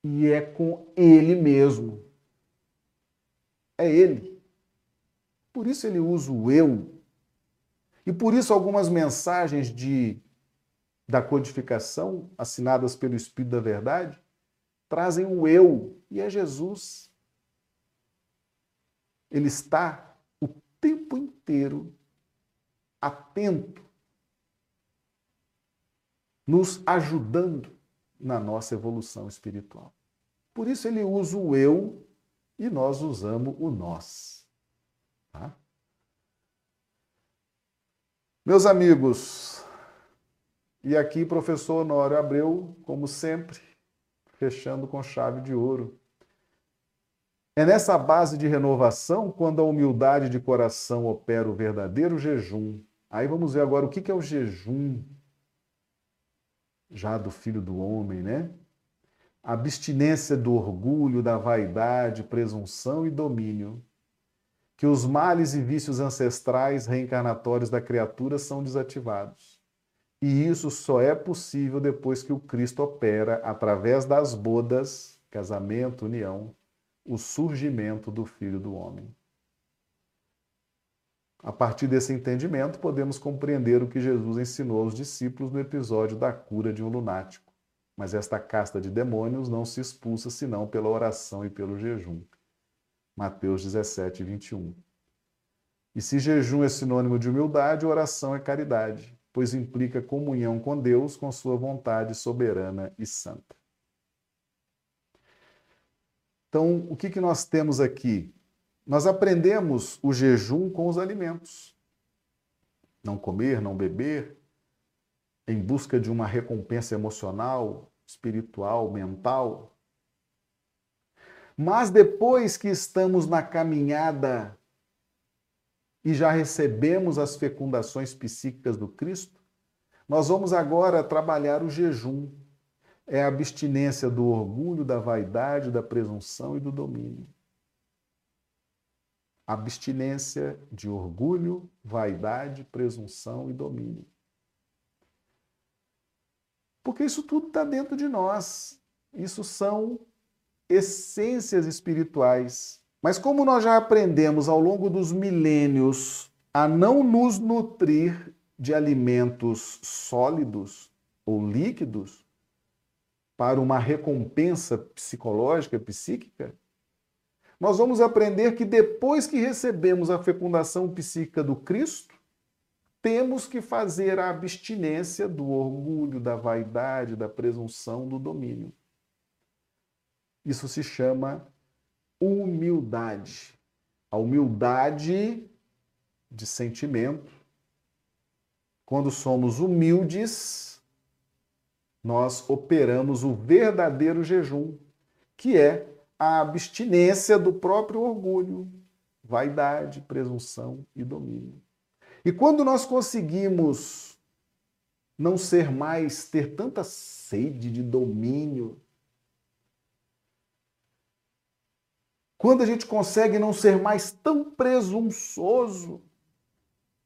e é com ele mesmo. É ele. Por isso ele usa o eu. E por isso algumas mensagens de da codificação assinadas pelo Espírito da Verdade trazem o eu, e é Jesus. Ele está o tempo inteiro atento, nos ajudando na nossa evolução espiritual. Por isso ele usa o eu e nós usamos o nós. Tá? Meus amigos, e aqui professor Honório Abreu, como sempre, fechando com chave de ouro. É nessa base de renovação quando a humildade de coração opera o verdadeiro jejum. Aí vamos ver agora o que é o jejum já do filho do homem, né? Abstinência do orgulho, da vaidade, presunção e domínio. Que os males e vícios ancestrais reencarnatórios da criatura são desativados. E isso só é possível depois que o Cristo opera através das bodas, casamento, união, o surgimento do Filho do Homem. A partir desse entendimento, podemos compreender o que Jesus ensinou aos discípulos no episódio da cura de um lunático. Mas esta casta de demônios não se expulsa senão pela oração e pelo jejum. Mateus 17, 21. E se jejum é sinônimo de humildade, oração é caridade, pois implica comunhão com Deus, com sua vontade soberana e santa. Então, o que, que nós temos aqui? Nós aprendemos o jejum com os alimentos. Não comer, não beber, em busca de uma recompensa emocional, espiritual, mental. Mas depois que estamos na caminhada e já recebemos as fecundações psíquicas do Cristo, nós vamos agora trabalhar o jejum é a abstinência do orgulho, da vaidade, da presunção e do domínio. Abstinência de orgulho, vaidade, presunção e domínio. Porque isso tudo está dentro de nós. Isso são essências espirituais. Mas como nós já aprendemos ao longo dos milênios a não nos nutrir de alimentos sólidos ou líquidos, para uma recompensa psicológica, psíquica, nós vamos aprender que depois que recebemos a fecundação psíquica do Cristo, temos que fazer a abstinência do orgulho, da vaidade, da presunção, do domínio. Isso se chama humildade. A humildade de sentimento. Quando somos humildes, nós operamos o verdadeiro jejum, que é a abstinência do próprio orgulho, vaidade, presunção e domínio. E quando nós conseguimos não ser mais, ter tanta sede de domínio, quando a gente consegue não ser mais tão presunçoso,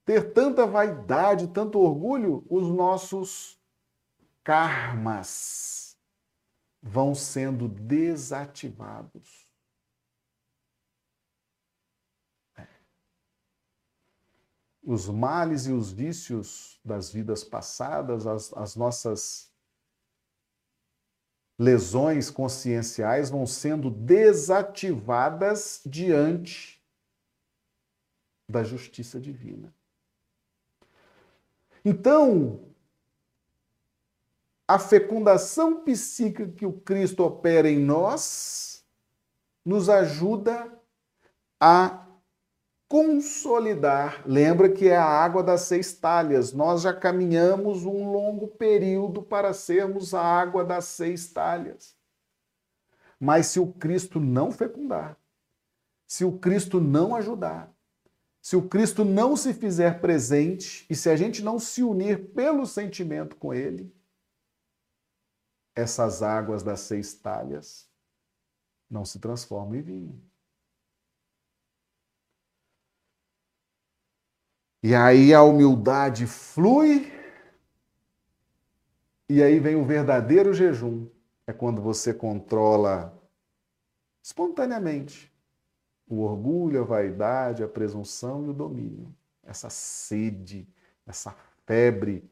ter tanta vaidade, tanto orgulho, os nossos karmas vão sendo desativados. É. Os males e os vícios das vidas passadas, as, as nossas lesões conscienciais vão sendo desativadas diante da justiça divina. Então, a fecundação psíquica que o Cristo opera em nós nos ajuda a consolidar. Lembra que é a água das seis talhas. Nós já caminhamos um longo período para sermos a água das seis talhas. Mas se o Cristo não fecundar, se o Cristo não ajudar, se o Cristo não se fizer presente e se a gente não se unir pelo sentimento com Ele, essas águas das seis talhas não se transformam em vinho. E aí a humildade flui, e aí vem o verdadeiro jejum. É quando você controla espontaneamente o orgulho, a vaidade, a presunção e o domínio. Essa sede, essa febre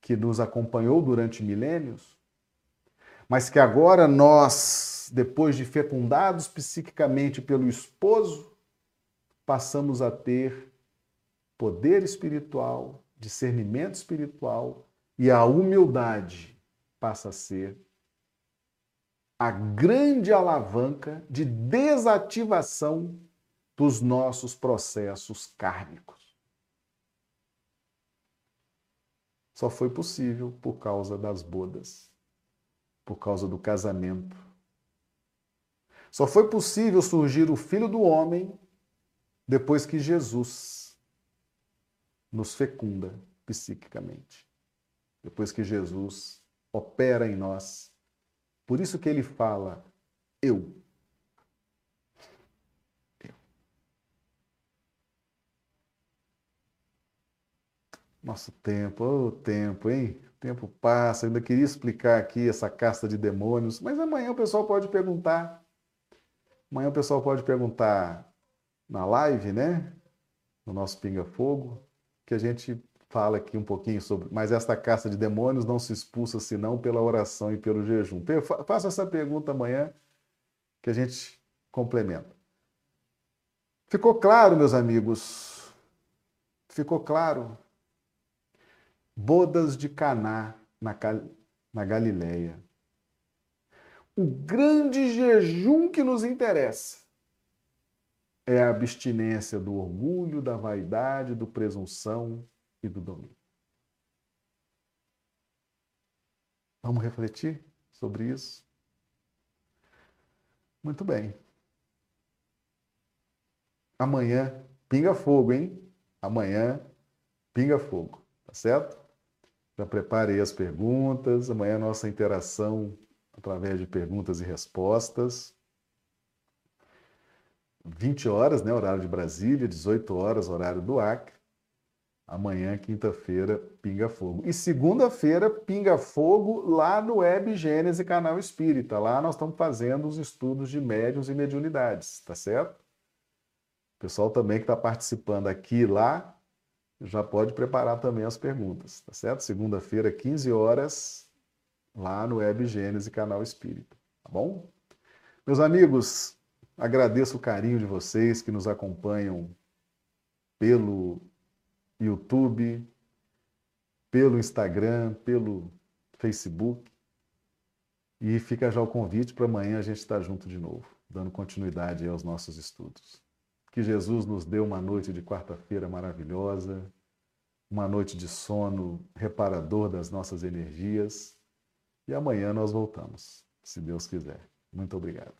que nos acompanhou durante milênios, mas que agora nós, depois de fecundados psiquicamente pelo esposo, passamos a ter poder espiritual, discernimento espiritual e a humildade passa a ser a grande alavanca de desativação dos nossos processos kármicos. Só foi possível por causa das bodas por causa do casamento. Só foi possível surgir o Filho do Homem depois que Jesus nos fecunda psiquicamente. Depois que Jesus opera em nós. Por isso que ele fala, eu. eu. Nosso tempo, o oh, tempo, hein? Tempo passa. Eu ainda queria explicar aqui essa casta de demônios, mas amanhã o pessoal pode perguntar. Amanhã o pessoal pode perguntar na live, né? No nosso Pinga Fogo, que a gente fala aqui um pouquinho sobre. Mas esta caça de demônios não se expulsa senão pela oração e pelo jejum. Faça essa pergunta amanhã que a gente complementa. Ficou claro, meus amigos? Ficou claro? Bodas de Caná na, na Galileia. O grande jejum que nos interessa é a abstinência do orgulho, da vaidade, do presunção e do domínio. Vamos refletir sobre isso? Muito bem. Amanhã, pinga fogo, hein? Amanhã, pinga fogo, tá certo? Já preparei as perguntas. Amanhã, nossa interação através de perguntas e respostas. 20 horas, né, horário de Brasília, 18 horas, horário do Acre. Amanhã, quinta-feira, Pinga Fogo. E segunda-feira, Pinga Fogo lá no Web Gênese Canal Espírita. Lá nós estamos fazendo os estudos de médiums e mediunidades, tá certo? O pessoal também que está participando aqui lá já pode preparar também as perguntas, tá certo? Segunda-feira, 15 horas, lá no Web Gênese Canal Espírita, tá bom? Meus amigos, Agradeço o carinho de vocês que nos acompanham pelo YouTube, pelo Instagram, pelo Facebook. E fica já o convite para amanhã a gente estar junto de novo, dando continuidade aos nossos estudos. Que Jesus nos dê uma noite de quarta-feira maravilhosa, uma noite de sono reparador das nossas energias. E amanhã nós voltamos, se Deus quiser. Muito obrigado.